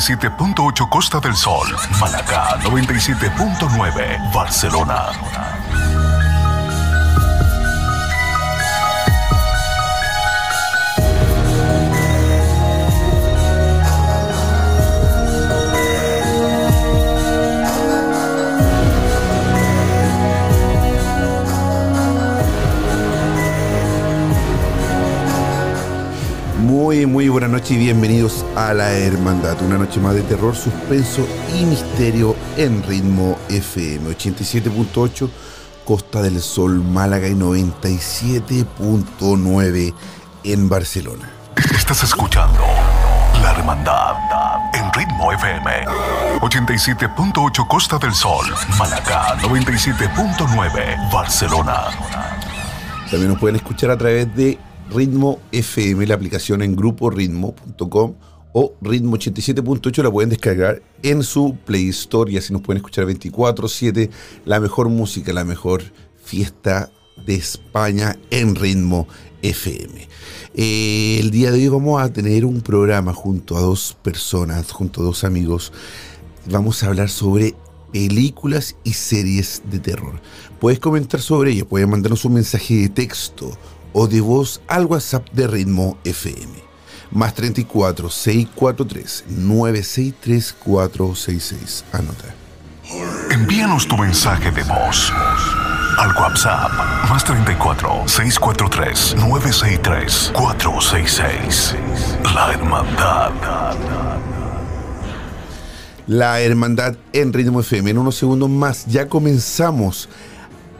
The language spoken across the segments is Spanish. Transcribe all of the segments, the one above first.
87.8 Costa del Sol, Malacá 97.9 Barcelona. Muy, muy buena noche y bienvenidos a La Hermandad. Una noche más de terror, suspenso y misterio en ritmo FM 87.8, Costa del Sol, Málaga y 97.9 en Barcelona. Estás escuchando La Hermandad en Ritmo FM 87.8 Costa del Sol, Malacá 97.9 Barcelona. También nos pueden escuchar a través de Ritmo FM, la aplicación en gruporitmo.com o Ritmo 87.8 la pueden descargar en su Play Store y así nos pueden escuchar 24/7 la mejor música, la mejor fiesta de España en Ritmo FM. Eh, el día de hoy vamos a tener un programa junto a dos personas, junto a dos amigos. Vamos a hablar sobre películas y series de terror. Puedes comentar sobre ello, puedes mandarnos un mensaje de texto o de voz al WhatsApp de Ritmo FM. Más 34 643 963 466. Anota. Envíanos tu mensaje de voz al WhatsApp más 34 643 963 466. La Hermandad. La Hermandad en Ritmo FM. En unos segundos más ya comenzamos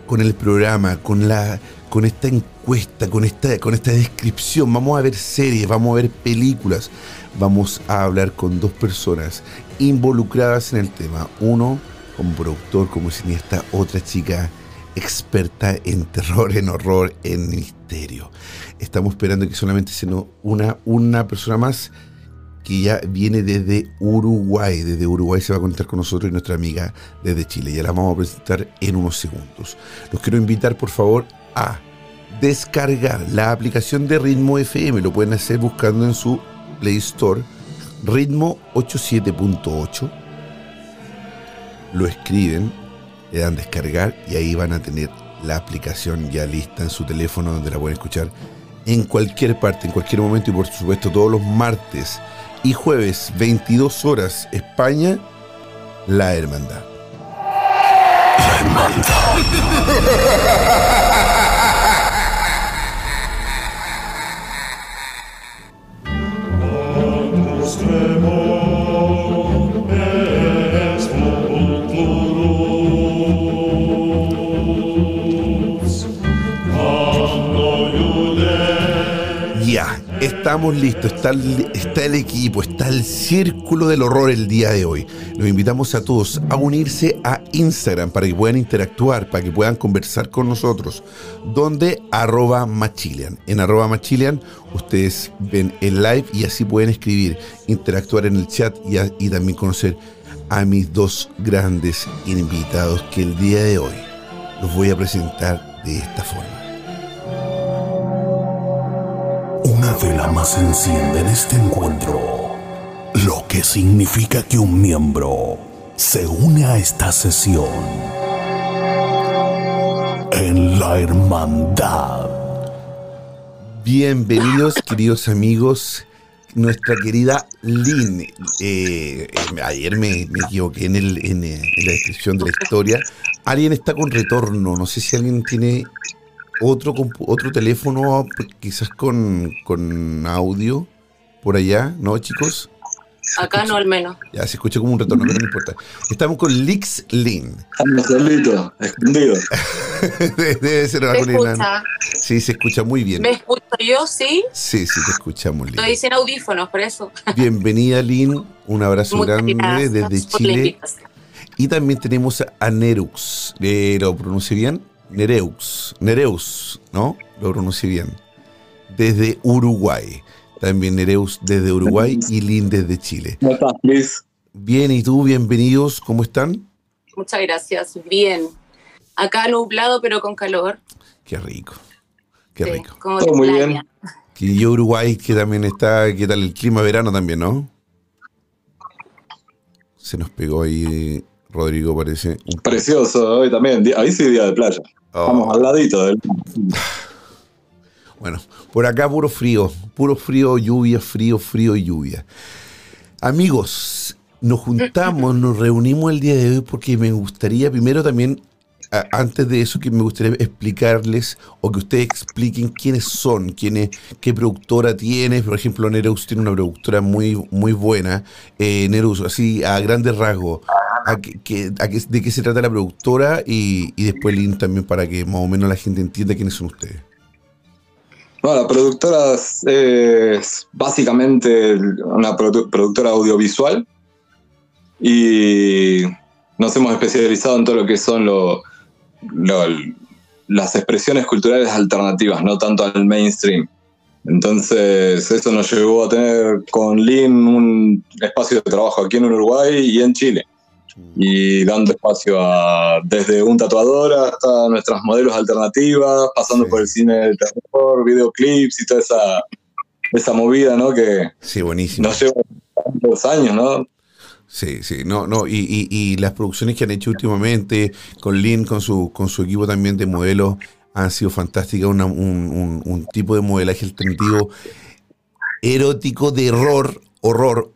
con el programa, con la con esta encuesta, con esta, con esta descripción. Vamos a ver series, vamos a ver películas. Vamos a hablar con dos personas involucradas en el tema. Uno como productor, como cineasta, otra chica experta en terror, en horror, en misterio. Estamos esperando que solamente sea una, una persona más que ya viene desde Uruguay. Desde Uruguay se va a conectar con nosotros y nuestra amiga desde Chile. Ya la vamos a presentar en unos segundos. Los quiero invitar, por favor, a descargar la aplicación de Ritmo FM. Lo pueden hacer buscando en su Play Store Ritmo 87.8. Lo escriben, le dan descargar y ahí van a tener la aplicación ya lista en su teléfono donde la pueden escuchar en cualquier parte, en cualquier momento y por supuesto todos los martes y jueves 22 horas España, La Hermandad. La Hermandad. estamos listos, está el, equipo, está el círculo del horror el día de hoy. Los invitamos a todos a unirse a Instagram para que puedan interactuar, para que puedan conversar con nosotros, donde arroba machilian. En arroba machilian ustedes ven el live y así pueden escribir, interactuar en el chat y también conocer a mis dos grandes invitados que el día de hoy los voy a presentar de esta forma. Una vela más enciende en este encuentro, lo que significa que un miembro se une a esta sesión en la hermandad. Bienvenidos, queridos amigos. Nuestra querida Lynn, eh, ayer me, equivoqué en, en, en, la descripción de la historia. Alguien está con retorno. No sé si alguien tiene otro, otro teléfono, quizás con, con audio por allá, ¿no, chicos? Acá no, al menos. Ya, se escucha como un retorno, pero no importa. Estamos con Lix Lin. Estamos solito, escondido. Debe ser escucha? Sí, se escucha muy bien. ¿Me escucho yo, sí? Sí, sí, te escuchamos, Lin. Estoy sin audífonos, por eso. Bienvenida, Lin. Un abrazo grande desde Chile. Y también tenemos a Nerux. Eh, ¿Lo pronuncie bien? Nereux. Nereus, ¿no? Lo pronuncie bien. Desde Uruguay. También Nereus desde Uruguay y Lin desde Chile. ¿Cómo estás, Luis? Bien, ¿y tú? Bienvenidos, ¿cómo están? Muchas gracias, bien. Acá nublado, pero con calor. Qué rico, qué rico. Todo muy bien. Y yo Uruguay, que también está, ¿qué tal el clima verano también, no? Se nos pegó ahí Rodrigo, parece. Precioso, hoy también. Ahí sí, día de playa. Vamos oh. al ladito del... Bueno, por acá puro frío, puro frío, lluvia, frío, frío y lluvia. Amigos, nos juntamos, nos reunimos el día de hoy porque me gustaría primero también, antes de eso, que me gustaría explicarles o que ustedes expliquen quiénes son, quiénes, qué productora tiene. Por ejemplo, Nereus tiene una productora muy, muy buena. Eh, así a grandes rasgos, de qué se trata la productora y, después link también para que más o menos la gente entienda quiénes son ustedes. Bueno, la productora es básicamente una productora audiovisual y nos hemos especializado en todo lo que son las expresiones culturales alternativas, no tanto al mainstream. Entonces, eso nos llevó a tener con Lin un espacio de trabajo aquí en Uruguay y en Chile y dando espacio a desde un tatuador hasta nuestras modelos alternativas, pasando por el cine de terror, videoclips y toda esa, esa movida, ¿no? Que sí, buenísimo. nos lleva tantos años, ¿no? Sí, sí, no, no, y, y, las producciones que han hecho últimamente con Lynn, con su, con su equipo también de modelos, han sido fantásticas, un, un, un tipo de modelaje alternativo erótico de horror, horror,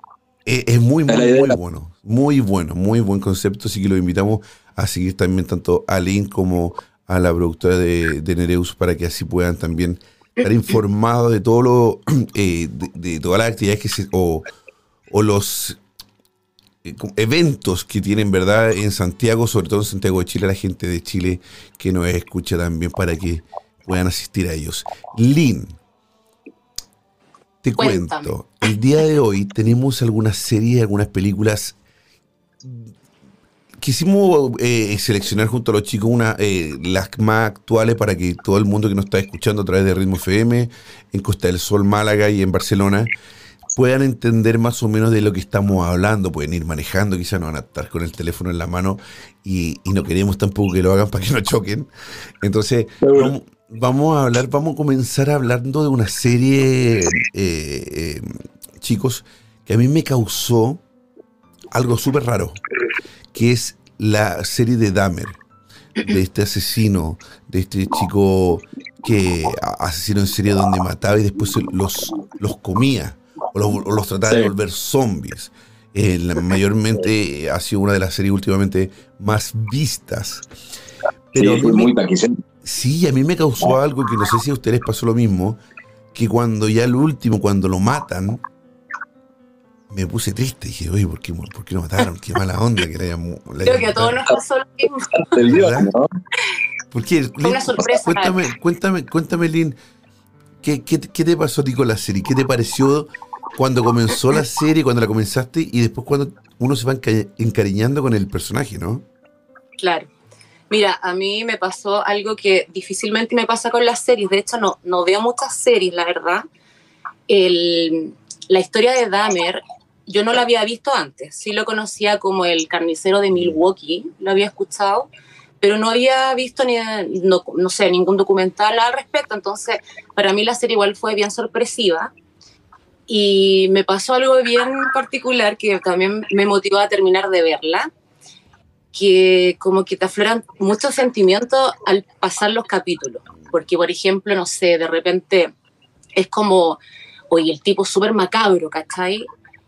eh, es, muy, muy, muy bueno. Muy bueno, muy buen concepto. Así que lo invitamos a seguir también tanto a Lynn como a la productora de, Nereus para que así puedan también estar informados de todo lo, eh, de, todas las actividades que se, o, los eh, eventos que tienen, ¿verdad? En Santiago, sobre todo en Santiago de Chile, la gente de Chile que nos escucha también para que puedan asistir a ellos. Lynn, te cuento, el día de hoy tenemos algunas series, algunas películas. Quisimos eh, seleccionar junto a los chicos una, eh, las más actuales para que todo el mundo que nos está escuchando a través de Ritmo FM, en Costa del Sol, Málaga y en Barcelona, puedan entender más o menos de lo que estamos hablando. Pueden ir manejando, quizás no van a estar con el teléfono en la mano y, no queremos tampoco que lo hagan para que no choquen. Entonces, vamos a hablar, vamos a comenzar hablando de una serie, eh, eh, chicos, que a mí me causó algo súper raro, que es la serie de Dahmer, de este asesino, de este chico que asesinó en serie donde mataba y después los, los comía o los, trataba de volver zombies. Eh, mayormente ha sido una de las series últimamente más vistas. Pero muy Sí, a mí me causó algo que no sé si a ustedes pasó lo mismo, que cuando ya el último, cuando lo matan, me puse triste. Dije, oye, ¿por qué, por qué lo mataron? Qué mala onda que le hayan... Creo que a todos nos pasó lo mismo. ¿Por qué? una sorpresa. Cuéntame, cuéntame, cuéntame, Lynn, ¿qué, qué, qué te pasó a ti con la serie? ¿Qué te pareció cuando comenzó la serie, cuando la comenzaste y después cuando uno se va encariñando con el personaje, ¿no? Claro. Mira, a mí me pasó algo que difícilmente me pasa con las series. De hecho, no, no veo muchas series, la verdad. la historia de Dahmer, yo no la había visto antes. Sí lo conocía como el carnicero de Milwaukee, lo había escuchado, pero no había visto ni, no, no sé, ningún documental al respecto. Entonces, para mí la serie igual fue bien sorpresiva. Y me pasó algo bien particular que también me motivó a terminar de verla que como que te afloran muchos sentimientos al pasar los capítulos. Porque, por ejemplo, no sé, de repente es como, oye, el tipo súper macabro, ¿cachai?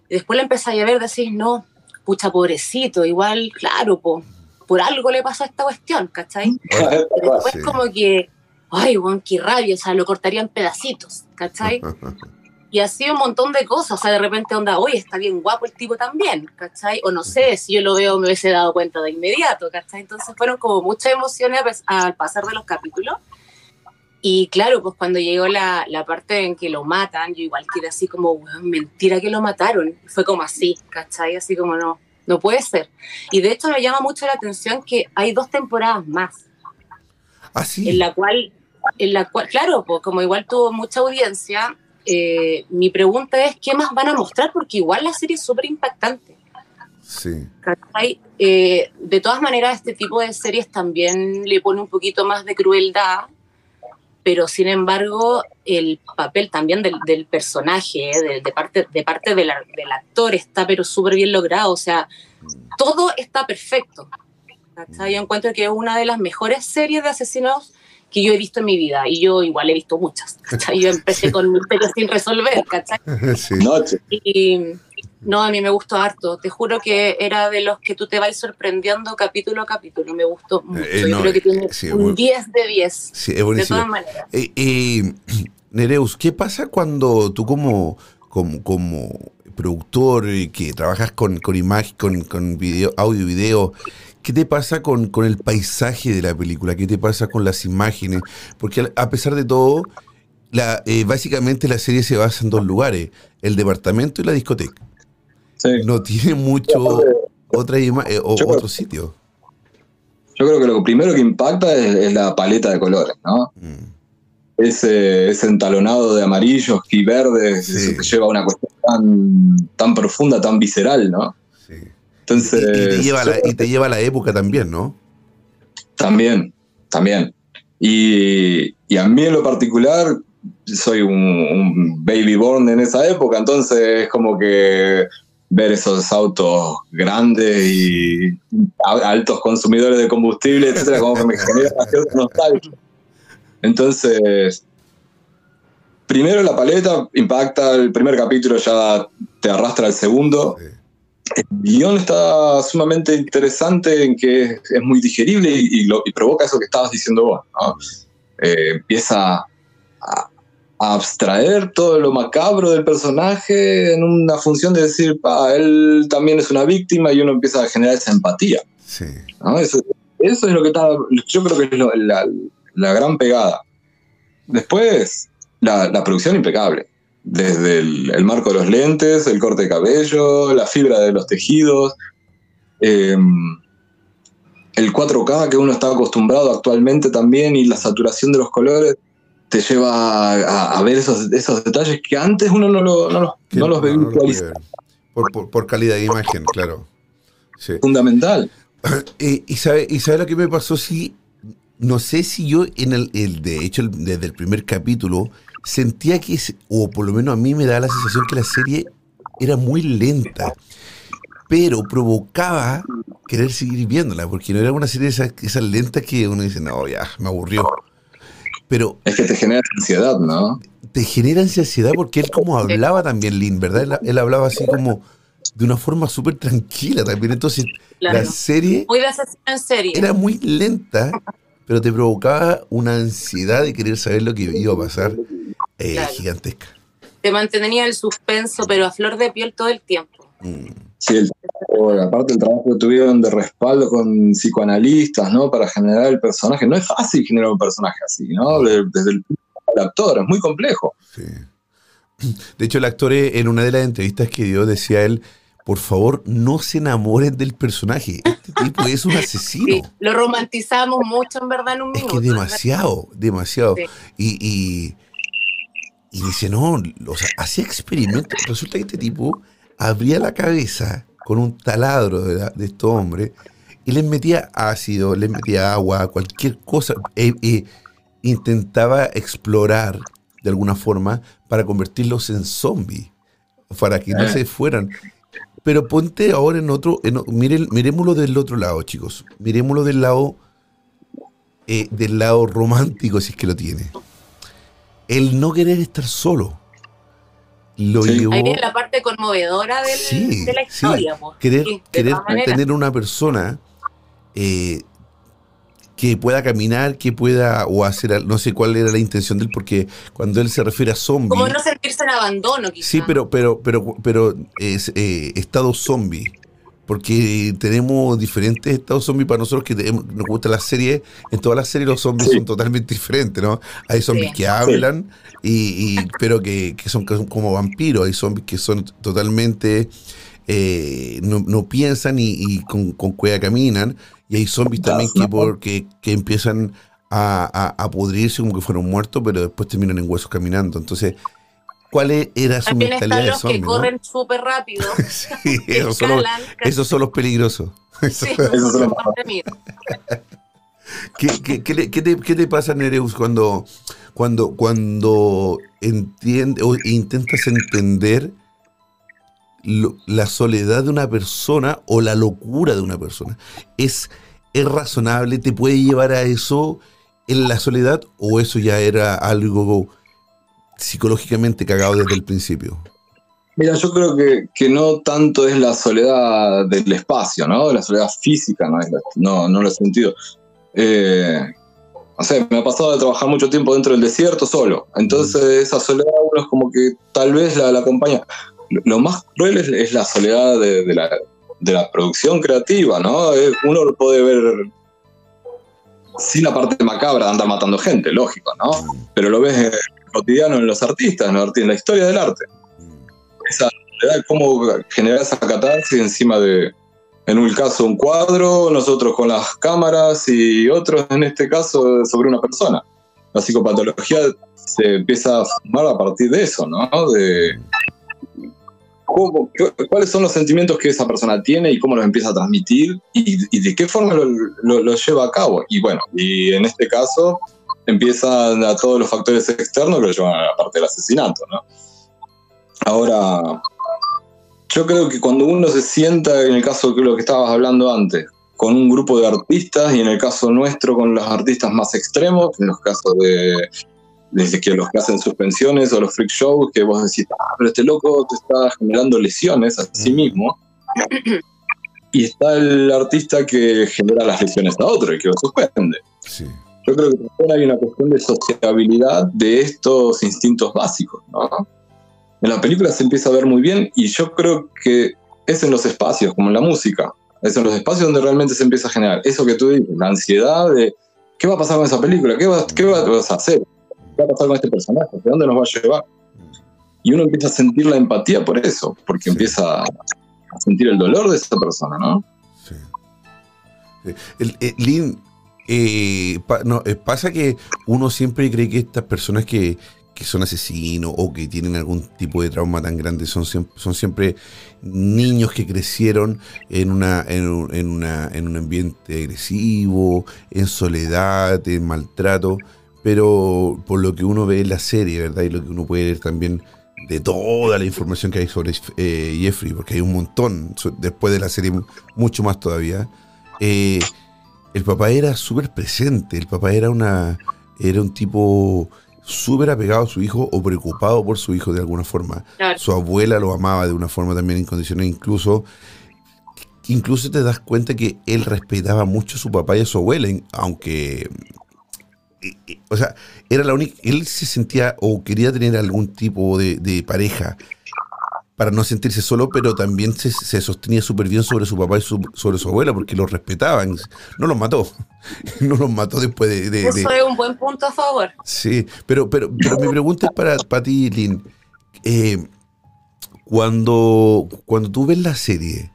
Y después le empezáis a ver, decís, no, pucha, pobrecito, igual, claro, po, por algo le pasó a esta cuestión, ¿cachai? Después Sí. como que, ay, weón, qué rabia, o sea, lo cortaría en pedacitos, ¿cachai? Y así un montón de cosas, o sea, de repente onda, oye, está bien guapo el tipo también, ¿cachai? O no sé, si yo lo veo me hubiese dado cuenta de inmediato, ¿cachai? Entonces fueron como muchas emociones al pasar de los capítulos. Y claro, pues cuando llegó la, la parte en que lo matan, yo igual quedé así como, weón, mentira que lo mataron. Fue como así, ¿cachai? Así como no, no puede ser. Y de hecho me llama mucho la atención que hay dos temporadas más Así. en la cual, en la cual, claro, pues como igual tuvo mucha audiencia, eh, mi pregunta es qué más van a mostrar, porque igual la serie es súper impactante. Sí. Eh, de todas maneras, este tipo de series también le pone un poquito más de crueldad, pero sin embargo, el papel también del, del personaje, eh, de, de parte, de parte del, del actor, está pero súper bien logrado. O sea, todo está perfecto. ¿cachai? Yo encuentro que es una de las mejores series de asesinos que yo he visto en mi vida. Y yo igual he visto muchas. ¿cachai? Yo empecé con misterios sin resolver, ¿cachai? sí. Noche. Y no, a mí me gustó harto. Te juro que era de los que tú te vas sorprendiendo capítulo a capítulo. Me gustó mucho. Eh, Yo no, creo que eh, tiene sí, un muy- 10 de 10. Sí, es De buenísimo. todas maneras. Eh, eh, Nereus, ¿qué pasa cuando tú como, como, como productor y que trabajas con, con imagen, con, con video, audio y video, ¿qué te pasa con, con el paisaje de la película? ¿Qué te pasa con las imágenes? Porque a pesar de todo, la, eh, básicamente la serie se basa en dos lugares, el departamento y la discoteca. Sí. No tiene mucho otra eh, o, Yo creo- otro sitio. Yo creo que lo primero que impacta es, es la paleta de colores, ¿no? Mm, Ese, ese entalonado de amarillos y verdes, Sí. eso que lleva a una cuestión tan, tan profunda, tan visceral, ¿no? Y, Entonces, y te lleva la, y te lleva a la época también, ¿no? También, también. Y, y a mí en lo particular, soy un, un baby born en esa época, entonces es como que ver esos autos grandes y altos consumidores de combustible, etcétera, como que me genera una cierta nostalgia. Entonces, primero la paleta impacta, el primer capítulo ya te arrastra al segundo. Sí. El guion está sumamente interesante en que es, muy digerible y, y lo, y provoca eso que estabas diciendo vos. ¿no? Eh, empieza a, a abstraer todo lo macabro del personaje en una función de decir, pa, él también es una víctima y uno empieza a generar esa empatía. Sí. ¿no? Eso, eso es lo que está, yo creo que es lo- la, la gran pegada. Después, la, la producción impecable. Desde el, el marco de los lentes, el corte de cabello, la fibra de los tejidos, eh, el 4K que uno está acostumbrado actualmente también y la saturación de los colores te lleva a, a ver esos, esos detalles que antes uno no, lo- no los, no los ve no. Por, por, por calidad de imagen, claro. Sí. Fundamental. Eh, y, sabe, ¿Y sabe lo que me pasó? Sí, no sé si yo, en el, el- de hecho, el- desde el primer capítulo, sentía que, o por lo menos a mí me da la sensación que la serie era muy lenta, pero provocaba querer seguir viéndola, porque no era una serie de esas, esas lentas que uno dice, no, ya, me aburrió. Pero Es que te genera ansiedad, ¿no? te genera ansiedad porque él como hablaba también, Lin, ¿verdad? Él, él hablaba así como de una forma súper tranquila también. Entonces, Claro. la serie Muy de en serie. era muy lenta, pero te provocaba una ansiedad de querer saber lo que iba a pasar eh, Claro. gigantesca. Te mantenía el suspenso, pero a flor de piel todo el tiempo. Mm, Sí, el trabajo, aparte el trabajo que tuvieron de respaldo con psicoanalistas, ¿no? Para generar el personaje. No es fácil generar un personaje así, ¿no? De- Desde el al actor, es muy complejo. sí. De hecho, el actor eh, en una de las entrevistas que dio decía él, por favor, no se enamoren del personaje. Este tipo es un asesino. Sí, lo romantizamos mucho en verdad en un Es minuto. que demasiado, demasiado. Sí. Y, y, y dice, no, o sea, hacía experimentos. Resulta que este tipo abría la cabeza con un taladro de, la- de estos hombres y les metía ácido, les metía agua, cualquier cosa. E- e intentaba explorar de alguna forma para convertirlos en zombies, para que no Ah. se fueran. pero ponte ahora en otro, en, miren, miremoslo del otro lado, chicos. Miremoslo del lado, eh, del lado romántico, si es que lo tiene. El no querer estar solo. Lo llevó, Ahí viene la parte conmovedora de la historia. Querer, querer tener una persona eh, que pueda caminar, que pueda o hacer, no sé cuál era la intención de él, porque cuando él se refiere a zombie. Como no sentirse en abandono, quizás. Sí, pero, pero, pero, pero es eh, estado zombie. Porque tenemos diferentes estados zombies para nosotros que nos gusta la serie. En todas las series los zombies son totalmente diferentes, ¿no? Hay zombies que hablan, y, pero que, son como vampiros. Hay zombies que son totalmente. Eh, no, piensan y, con, con cueva caminan. Y hay zombies también que, que empiezan a, a, pudrirse como que fueron muertos, pero después terminan en huesos caminando. Entonces, ¿cuál e-, era su También mentalidad están los de zombie? que corren súper rápido. sí, esos, son los, esos son los peligrosos. Sí, esos son los ¿Qué, qué, qué, te, ¿Qué, te, pasa, Nereus, cuando, cuando, cuando entiende, o intentas entender la soledad de una persona o la locura de una persona. ¿Es, ¿Es razonable? ¿Te puede llevar a eso en la soledad o eso ya era algo psicológicamente cagado desde el principio? Mira, yo creo que, no tanto es la soledad del espacio, ¿no? La soledad física, no, no, no lo he sentido. Eh, o sea, me ha pasado de trabajar mucho tiempo dentro del desierto solo. Entonces, esa soledad uno es como que tal vez la, la acompaña lo más cruel es, la soledad de, la, producción creativa, ¿no? Uno lo puede ver sin la parte macabra de andar matando gente, lógico, ¿no? Pero lo ves cotidiano en los artistas, en la historia del arte. Esa soledad, cómo generar esa catarsis encima de, en un caso, un cuadro, nosotros con las cámaras y otros, en este caso, sobre una persona. La psicopatología se empieza a formar a partir de eso, ¿no? De, cuáles son los sentimientos que esa persona tiene y cómo los empieza a transmitir y, de qué forma lo, lleva a cabo. Y bueno, y en este caso empiezan a todos los factores externos que lo llevan a la parte del asesinato, ¿no? Ahora, yo creo que cuando uno se sienta, en el caso de lo que estabas hablando antes, con un grupo de artistas y en el caso nuestro con los artistas más extremos, en los casos de desde que los que hacen suspensiones o los freak shows, que vos decís, ah, pero este loco te está generando lesiones a sí mismo. y está el artista que genera las lesiones a otro y que lo suspende. Yo creo que también hay una cuestión de sociabilidad de estos instintos básicos, ¿no? En la película se empieza a ver muy bien y yo creo que es en los espacios, como en la música. Es en los espacios donde realmente se empieza a generar eso que tú dices, la ansiedad de qué va a pasar con esa película, qué, va, qué vas a hacer, ¿qué va a pasar con este personaje? ¿De dónde nos va a llevar? Y uno empieza a sentir la empatía por eso, porque empieza a sentir el dolor de esa persona, ¿no? Sí. El, Lynn, eh, eh, pasa que uno siempre cree que estas personas que, son asesinos o que tienen algún tipo de trauma tan grande son, son siempre niños que crecieron en, una, en, una, en un ambiente agresivo, en soledad, en maltrato pero por lo que uno ve en la serie, ¿verdad? Y lo que uno puede ver también de toda la información que hay sobre eh, Jeffrey, porque hay un montón, después de la serie mucho más todavía, eh, el papá era súper presente, el papá era, una, era un tipo súper apegado a su hijo o preocupado por su hijo de alguna forma. Su abuela lo amaba de una forma también incondicional, incluso incluso te das cuenta que él respetaba mucho a su papá y a su abuela, aunque o sea, era la única, él se sentía o quería tener algún tipo de, pareja para no sentirse solo, pero también se, sostenía súper bien sobre su papá y sobre su abuela porque los respetaban. No los mató, no los mató después de... Eso es un buen punto a favor. Sí, pero, pero, pero mi pregunta es para, para ti, Lynn. Eh, cuando, cuando tú ves la serie,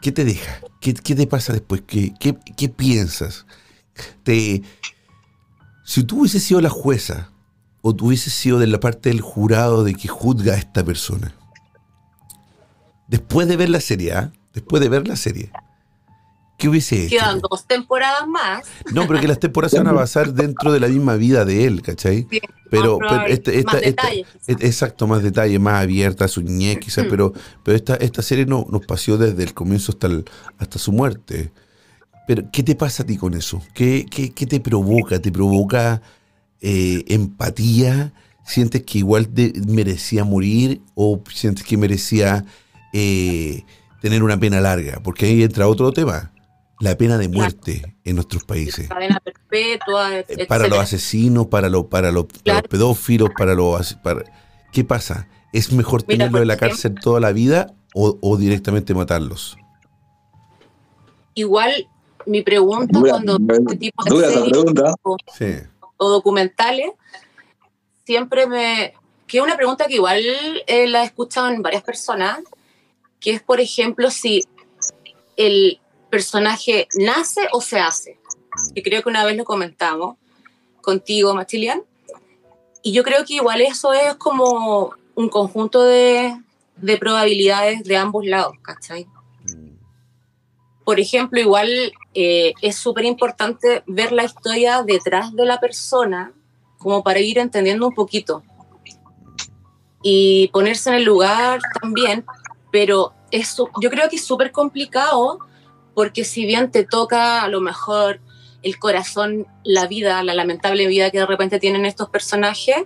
¿qué te deja? ¿Qué, te pasa después? ¿Qué, qué, qué piensas? ¿Te, si tú hubieses sido la jueza o tú hubieses sido de la parte del jurado de que juzga a esta persona, después de ver la serie, ¿ah? después de ver la serie, ¿Qué hubiese hecho? Quedan dos temporadas más. No, pero que las temporadas se van a basar dentro de la misma vida de él, ¿cachai? Sí, Pero, más pero esta, esta- más esta- detalles, exacto, más detalle, más abierta, su niñez quizás, Mm. pero, pero esta, esta serie no, nos paseó desde el comienzo hasta, el- hasta su muerte. Pero, ¿qué te pasa a ti con eso? ¿Qué, qué, qué te provoca? ¿Te provoca eh, empatía? ¿Sientes que igual de- merecía morir o sientes que merecía eh, tener una pena larga? Porque ahí entra otro tema, la pena de muerte en nuestros países. cadena perpetua, et- Eh, para los etcétera. asesinos, para los, para los, para los pedófilos, para los... para- ¿Qué pasa? ¿Es mejor Mira, tenerlo en la ejemplo- cárcel toda la vida o, o directamente matarlos? Igual mi pregunta Dura, cuando dura- este tipo de series pregunta. o, Sí. o documentales siempre me que es una pregunta que igual eh, la he escuchado en varias personas que es por ejemplo si el personaje nace o se hace que creo que una vez lo comentamos contigo Machilian y yo creo que igual eso es como un conjunto de, de probabilidades de ambos lados ¿cachai? por ejemplo, igual eh, es súper importante ver la historia detrás de la persona como para ir entendiendo un poquito y ponerse en el lugar también, pero es, yo creo que es súper complicado porque si bien te toca a lo mejor el corazón, la vida, la lamentable vida que de repente tienen estos personajes,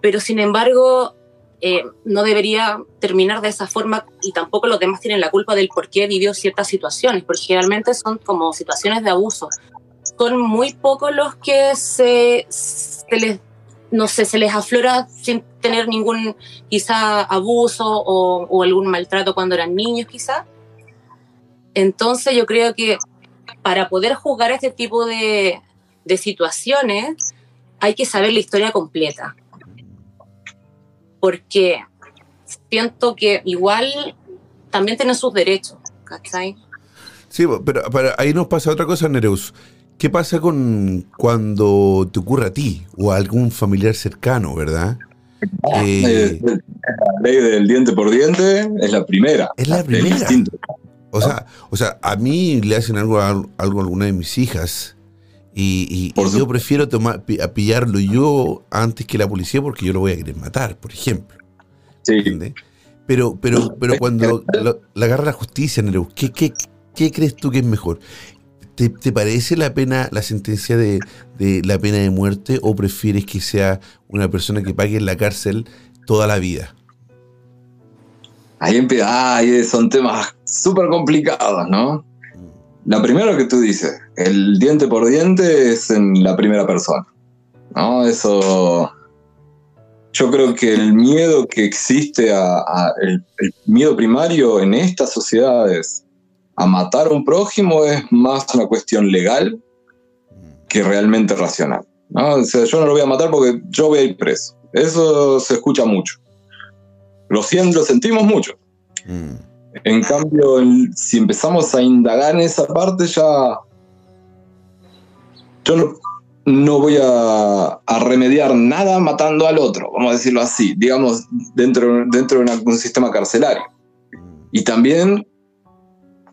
pero sin embargo eh, no debería terminar de esa forma y tampoco los demás tienen la culpa del por qué vivió ciertas situaciones, porque generalmente son como situaciones de abuso. Son muy pocos los que se, se les, no sé, se les aflora sin tener ningún quizá abuso o, algún maltrato cuando eran niños quizá. Entonces yo creo que para poder jugar este tipo de, de situaciones hay que saber la historia completa porque siento que igual también tienen sus derechos, ¿cachai? Sí, pero, pero ahí nos pasa otra cosa, Nereus. ¿Qué pasa con cuando te ocurre a ti o a algún familiar cercano, verdad? Eh, Eh, la ley del diente por diente es la primera. Es la primera. O sea, o sea, a mí le hacen algo a, algo a alguna de mis hijas y, y- Por y yo prefiero tomar, a pillarlo yo antes que la policía porque yo lo voy a querer matar, por ejemplo. Sí. ¿entiendes? Pero, pero, pero cuando la agarra la justicia, Nereu, ¿qué, qué, qué crees tú que es mejor? ¿Te, parece la pena, la sentencia de, la pena de muerte o prefieres que sea una persona que pague en la cárcel toda la vida? Ahí empieza, son temas súper complicados, ¿no? La primera que tú dices, el diente por diente es en la primera persona, ¿no? Eso, yo creo que el miedo que existe, a, a- el, el miedo primario en estas sociedades a matar a un prójimo es más una cuestión legal que realmente racional, ¿no? O sea, yo no lo voy a matar porque yo voy a ir preso. Eso se escucha mucho. Lo, siento, lo sentimos mucho. Mm, En cambio, si empezamos a indagar en esa parte, ya. Yo no, no voy a, a remediar nada matando al otro, vamos a decirlo así, digamos, dentro, dentro de una- un sistema carcelario. Y también,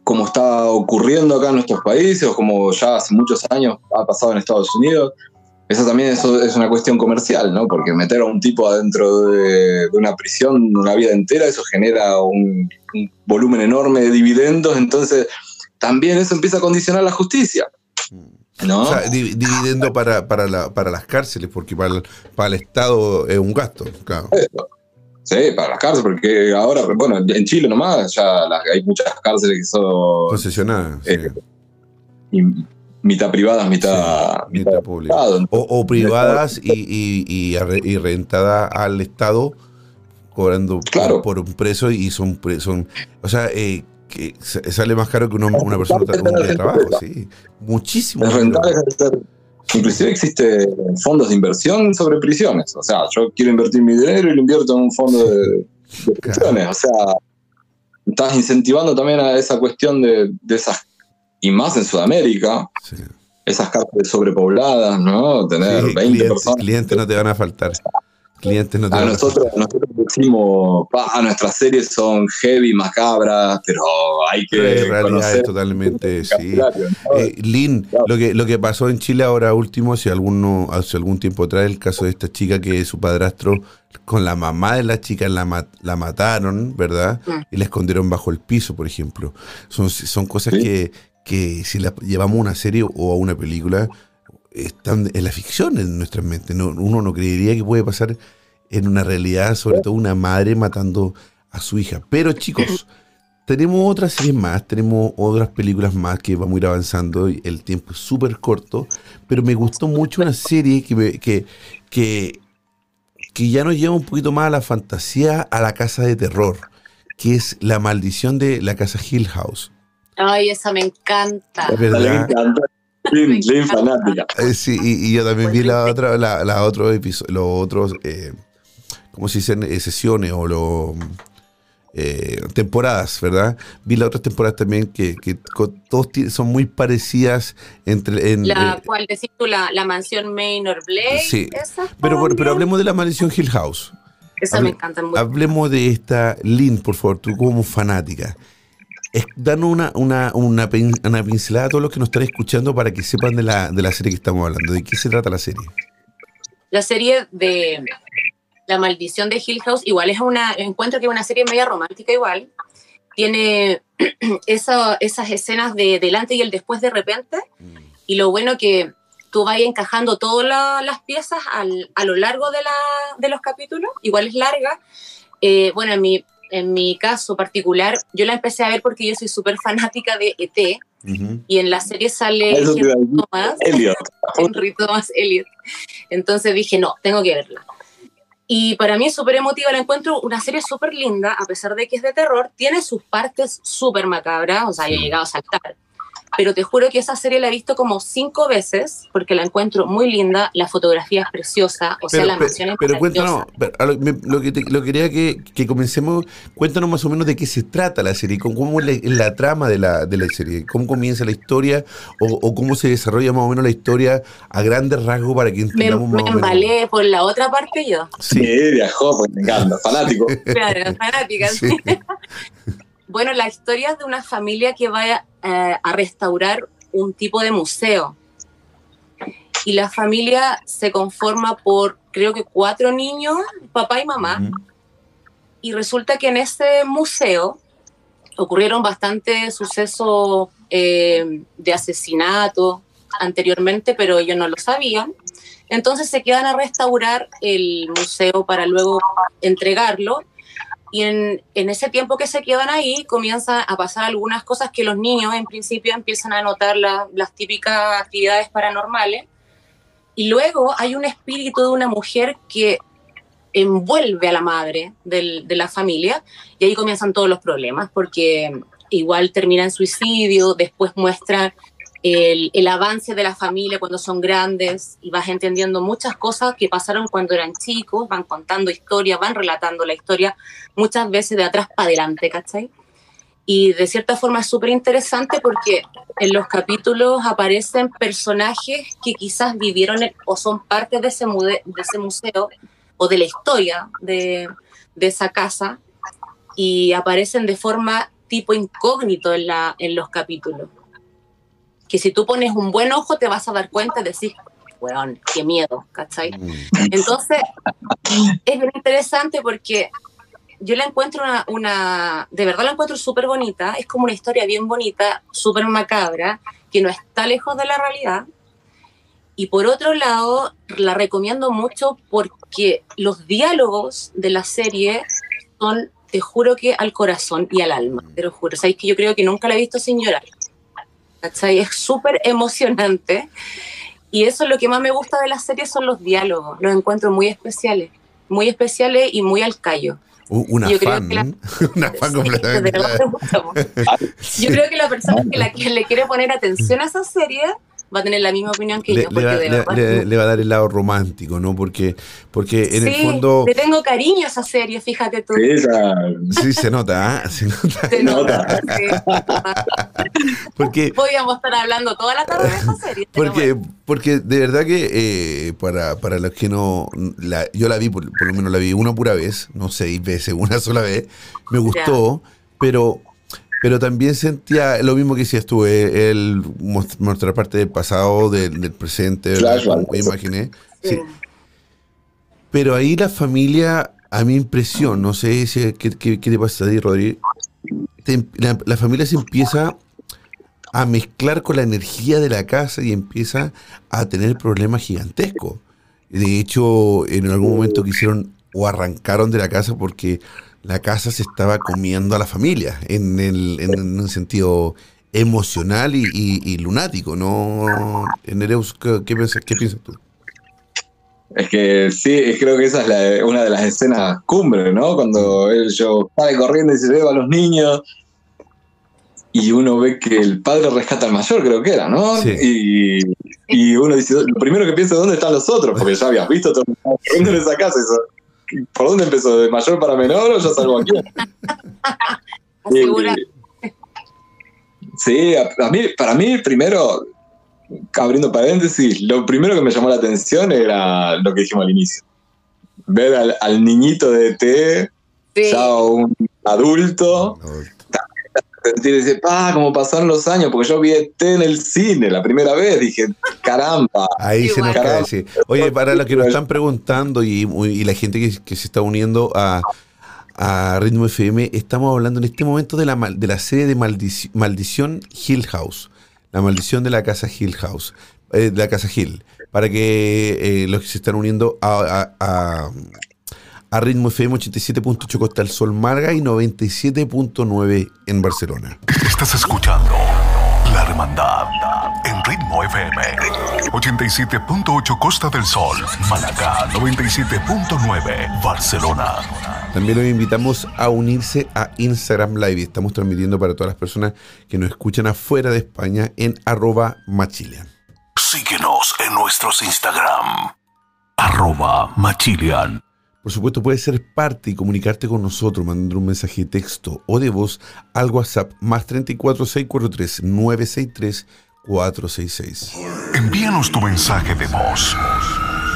como está ocurriendo acá en nuestros países, o como ya hace muchos años ha pasado en Estados Unidos, eso también es, es una cuestión comercial, ¿no? Porque meter a un tipo adentro de, de una prisión una vida entera, eso genera un, un volumen enorme de dividendos, entonces también eso empieza a condicionar la justicia, ¿no? O sea, di- dividendo para, para, la- para las cárceles, porque para el, para el Estado es un gasto, claro. Sí, para las cárceles, porque ahora, bueno, en Chile nomás ya las- hay muchas cárceles que son Concesionadas. Eh, mitad privadas, mitad, Sí, mitad pública. Estado. O, o privadas y, y, y, rentadas al Estado cobrando por- Claro. por, un precio y son, son o sea, eh, que sale más caro que una, una persona de trabajo, sí. Muchísimo. Es rentable. Inclusive existe fondos de inversión sobre prisiones. O sea, yo quiero invertir mi dinero y lo invierto en un fondo de, de prisiones. O sea, estás incentivando también a esa cuestión de, de esas, y más en Sudamérica, Sí. esas cárceles sobrepobladas, ¿no? Tener Sí, 20 clientes, personas. clientes no te van a faltar. Clientes no A tenemos. nosotros, nosotros decimos, "Pa, nuestras series son heavy, macabras, pero hay que en realidad es conocer totalmente, sí. Eh, Lynn, Claro. lo que, lo que pasó en Chile ahora último, hace, alguno, hace algún tiempo atrás, el caso de esta chica que su padrastro con la mamá de la chica la, ma- la mataron, ¿verdad? Y la escondieron bajo el piso, por ejemplo. Son, son cosas Sí. que, que si las llevamos a una serie o a una película, están en la ficción en nuestras mentes. No, uno no creería que puede pasar en una realidad, sobre todo una madre matando a su hija. Pero chicos, tenemos otras series más, tenemos otras películas más que vamos a ir avanzando. y El tiempo es súper corto, pero me gustó mucho una serie que, me- que, que, que ya nos lleva un poquito más a la fantasía, a la casa de terror, que es La maldición de la casa Hill House. Ay, esa me encanta. Verdad. encanta. Fanática. Eh, sí, y, y yo también vi la otra, la, la otro episo- los otros, eh, ¿cómo se dicen? Eh, sesiones o los eh, temporadas, ¿verdad? Vi las otras temporadas también que, que todos son muy parecidas entre... En, La eh, cual decís tú, la, la mansión Maynor Blake. Sí. Pero, bueno, pero también. hablemos de la maldición Hill House. Esa hable- me encanta mucho. Hablemos de esta, Lynn, por favor, tú como fanática. Es- una, una, una, pin- una pincelada a todos los que nos están escuchando para que sepan de la, de la serie que estamos hablando. ¿De qué se trata la serie? La serie de La maldición de Hill House igual es una, encuentro que es una serie media romántica igual. Tiene esa- esas escenas de delante y el después de repente. Y lo bueno que tú vas encajando todas la- las piezas a lo largo de, la- de los capítulos. Igual es larga. Eh, bueno, en mi, en mi caso particular, yo la empecé a ver porque yo soy súper fanática de ET. Ujú. Y en la serie sale. Thomas. Elliot. Henry Thomas Elliot. Entonces dije, no, tengo que verla. Y para mí es súper emotiva, la encuentro una serie súper linda, a pesar de que es de terror, tiene sus partes súper macabras, o sea, yo he llegado a saltar. Pero te juro que esa serie la he visto como cinco veces, porque la encuentro muy linda, la fotografía es preciosa, o sea, Pero, la pe- mansión es pero cuéntanos, pero lo, me- lo que te- lo quería que, que comencemos, cuéntanos más o menos de qué se trata la serie, cómo, cómo es la, trama de la, de la serie, cómo comienza la historia o, o cómo se desarrolla más o menos la historia a grandes rasgos para que Me, entendamos me más o menos. embalé por la otra parte yo. Sí, Sí, viajó, porque me encanta. Fanático. Claro, fanática. sí. Bueno, la historia es de una familia que va eh, a restaurar un tipo de museo. Y la familia se conforma por, creo que cuatro niños, papá y mamá. Y resulta que en ese museo ocurrieron bastantes sucesos eh, de asesinato anteriormente, pero ellos no lo sabían. Entonces se quedan a restaurar el museo para luego entregarlo. Y en, en ese tiempo que se quedan ahí, comienzan a pasar algunas cosas que los niños en principio empiezan a notar la- las típicas actividades paranormales. Y luego hay un espíritu de una mujer que envuelve a la madre del- de la familia y ahí comienzan todos los problemas porque igual termina en suicidio, después muestra el, el avance de la familia cuando son grandes y vas entendiendo muchas cosas que pasaron cuando eran chicos, van contando historias, van relatando la historia muchas veces de atrás para adelante, ¿cachai? Y de cierta forma es súper interesante porque en los capítulos aparecen personajes que quizás vivieron en- o son parte de ese, mude- de ese museo o de la historia de, de esa casa y aparecen de forma tipo incógnito en, la, en los capítulos. Que si tú pones un buen ojo te vas a dar cuenta y decís, weón, qué miedo, ¿cachai? Mm. Entonces, es bien interesante porque yo la encuentro una, una de verdad la encuentro súper bonita, es como una historia bien bonita, súper macabra, que no está lejos de la realidad. Y por otro lado, la recomiendo mucho porque los diálogos de la serie son, te juro que al corazón y al alma, te lo juro. Sabéis que yo creo que nunca la he visto sin llorar. ¿Cachai? Es súper emocionante. Y eso es lo que más me gusta de la serie, son los diálogos. Los encuentro muy especiales. Muy especiales y muy al callo. U- Una Yo creo fan, que la- una fan Sí, completamente. mucho. Yo creo que la persona que, la, que le quiere poner atención a esa serie va a tener la misma opinión que Le, yo, le porque va, de le- verdad. le- le va a dar el lado romántico, ¿no? Porque, porque en el fondo le tengo cariño a esa serie, fíjate tú. Sí, esa- sí se nota, ¿ah? Se nota. Se nota. sí. porque, Podríamos estar hablando toda la tarde de esta serie. porque, bueno. porque de verdad que eh, para, para los que no. la- yo la vi, por, por lo menos la vi una pura vez, no seis veces, una sola vez. Me gustó, pero. Pero también sentía lo mismo que decías tú, eh, el most- mostrar parte del pasado, del, del presente. Flashback. me imaginé. Sí. Sí. Pero ahí la familia, a mi impresión, no sé si, qué, qué- qué te pasa a ti, Rodri, te- la, la familia se empieza a mezclar con la energía de la casa y empieza a tener problemas gigantescos. De hecho, en algún momento quisieron o arrancaron de la casa porque la casa se estaba comiendo a la familia en, el, en un sentido emocional y, y- y lunático, ¿no? Nereus, ¿qué, qué piensas, qué piensas tú? Es que sí, creo que esa es la- una de las escenas cumbre, ¿no? Cuando él yo sale corriendo y se lleva a los niños y uno ve que el padre rescata al mayor, creo que era, ¿no? Sí. Y, y uno dice, lo primero que piensa, ¿dónde están los otros? Porque ya habías visto todo el mundo en esa casa. eso, ¿Por dónde empezó? ¿De mayor para menor o ya salvo aquí? Asegura- Sí, a, a mí, para mí, primero, abriendo paréntesis, lo primero que me llamó la atención era lo que dijimos al inicio. Ver al, al niñito de T, Sí. ya un adulto, sentir ese, pa, como pasaron los años, porque yo vi ET en el cine la primera vez, dije, caramba. Ahí se nos Igual. cae, sí. Oye, para los que nos están preguntando y, y la gente que, que se está uniendo a, a Ritmo FM, estamos hablando en este momento de la, de la serie de Maldici- Maldición Hill House. La maldición de la casa Hill House. eh, de la casa Hill. Para que eh, los que se están uniendo a, a- a- a Ritmo FM 87.8 Costa del Sol Marga y 97.9 en Barcelona. Estás escuchando La Hermandad en Ritmo FM 87.8 Costa del Sol, Málaga 97.9 Barcelona. También los invitamos a unirse a Instagram Live. Estamos transmitiendo para todas las personas que nos escuchan afuera de España en arroba machilian. Síguenos en nuestros Instagram arroba Machilian. Por supuesto, puedes ser parte y comunicarte con nosotros mandando un mensaje de texto o de voz al WhatsApp más 34 643 963 466. Envíanos tu mensaje de voz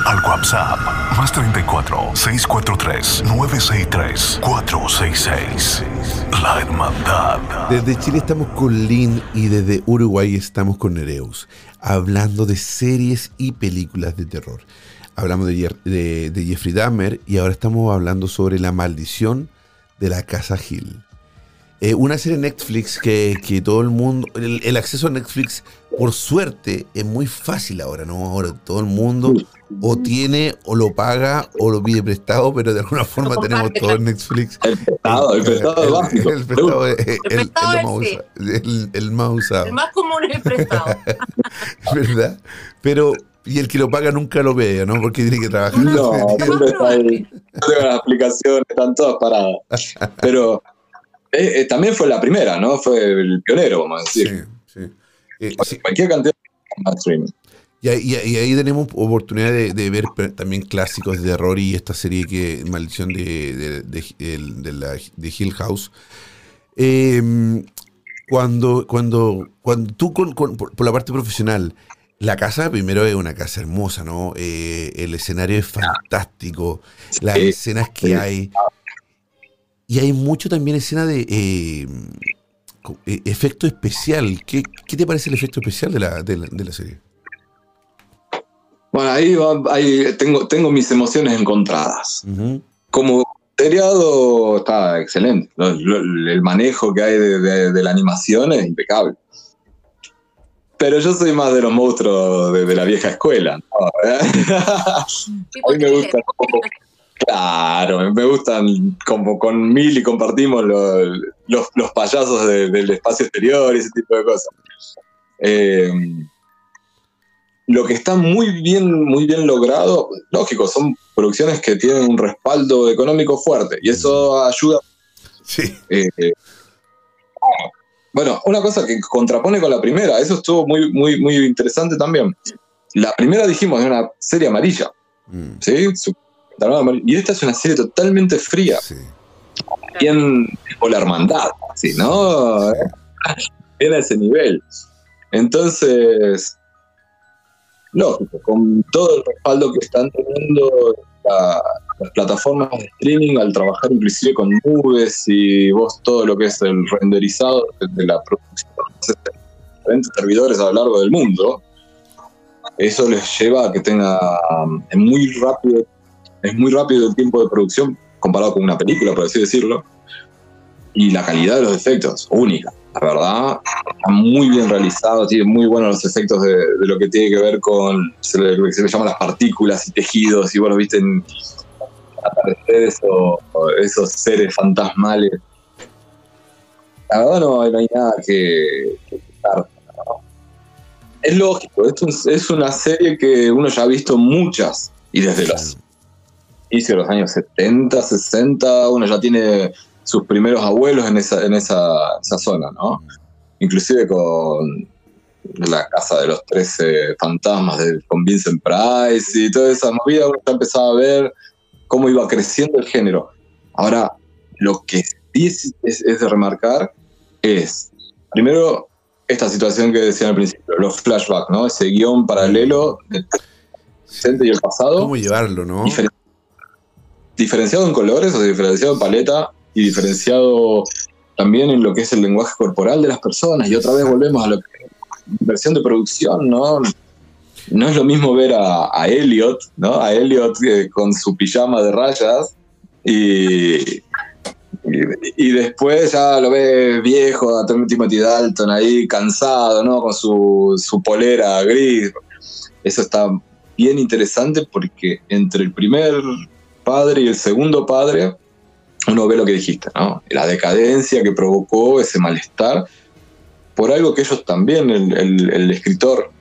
al WhatsApp más 34 643 963 466. La Hermandad. Desde Chile estamos con Lynn y desde Uruguay estamos con Nereus, hablando de series y películas de terror. Hablamos de, de- de Jeffrey Dahmer y ahora estamos hablando sobre la maldición de la Casa Hill. Eh, una serie de Netflix que, que todo el mundo, el, el acceso a Netflix, por suerte, es muy fácil ahora, ¿no? Ahora todo el mundo o tiene o lo paga o lo pide prestado, pero de alguna forma tenemos todo en Netflix. El prestado, el prestado es básico. El prestado es prestado el más usado, El más común es el prestado. ¿verdad? Pero, y el que lo paga nunca lo ve, ¿no? Porque tiene que trabajar. No, siempre está ahí. probable. No tengo las aplicaciones, están todas paradas. Pero eh, eh, también fue la primera, ¿no? Fue el pionero, vamos a decir. sí. Eh, sí. Cualquier cantidad de streaming. Y, ahí- y tenemos oportunidad de, de ver también clásicos de terror y esta serie que Maldición de, de, de- el- de la- de Hill House. Eh, cuando, cuando, cuando tú con, con- por, por la parte profesional, la casa primero es una casa hermosa, ¿no? Eh, el escenario es fantástico, las escenas que sí. hay. Y hay mucho también escena de eh, eh, efecto especial. ¿Qué, qué te parece el efecto especial de la, de la, de la serie? Bueno, ahí, va- ahí tengo, tengo mis emociones encontradas. Ujú. Como seriado está excelente. El manejo que hay de, de- de la animación es impecable. Pero yo soy más de los monstruos de, de la vieja escuela. A mí me gusta como- Claro, me gustan como con Mili compartimos lo- los, los payasos de- del espacio exterior y ese tipo de cosas. Eh, lo que está muy bien, muy bien logrado, lógico, son producciones que tienen un respaldo económico fuerte y eso ayuda. Sí. eh, bueno, una cosa que contrapone con la primera, eso estuvo muy, muy, muy interesante también. La primera dijimos es una serie amarilla. Mm, ¿sí? Y esta es una serie totalmente fría, sí. bien tipo la hermandad, ¿sí, ¿no? bien a ese nivel. Entonces, lógico, con todo el respaldo que están teniendo las plataformas de streaming al trabajar inclusive con nubes y vos todo lo que es el renderizado de la producción de diferentes servidores a lo largo del mundo, eso les lleva a que tenga es muy rápido es muy rápido el tiempo de producción comparado con una película por así decirlo y la calidad de los efectos única la verdad está muy bien realizado tiene muy buenos los efectos de, lo que tiene que ver con lo que se le llama las partículas y tejidos y bueno viste en aparecer eso, esos seres fantasmales. La verdad no, hay nada que, que es lógico, esto es una serie que uno ya ha visto muchas y desde los inicios de los años 70, 60, uno ya tiene sus primeros abuelos en esa, en esa, zona, ¿no? Inclusive con la casa de los 13 fantasmas de, con Vincent Price y toda esa movida, uno ya empezaba a ver cómo iba creciendo el género. Ahora, lo que sí es, es de remarcar es, primero, esta situación que decía al principio, los flashbacks, ¿no? Ese guion paralelo del presente y el pasado. ¿Cómo llevarlo, no? diferenciado en colores, o diferenciado en paleta y diferenciado también en lo que es el lenguaje corporal de las personas. Y otra vez volvemos a la versión de producción, ¿no? No es lo mismo ver a, a Elliot, ¿no? A Elliot eh, con su pijama de rayas y, y, después ya lo ves viejo, a Timothy Dalton ahí cansado, ¿no? Con su, su polera gris. Eso está bien interesante porque entre el primer padre y el segundo padre, uno ve lo que dijiste, ¿no? La decadencia que provocó ese malestar por algo que ellos también, el, el, escritor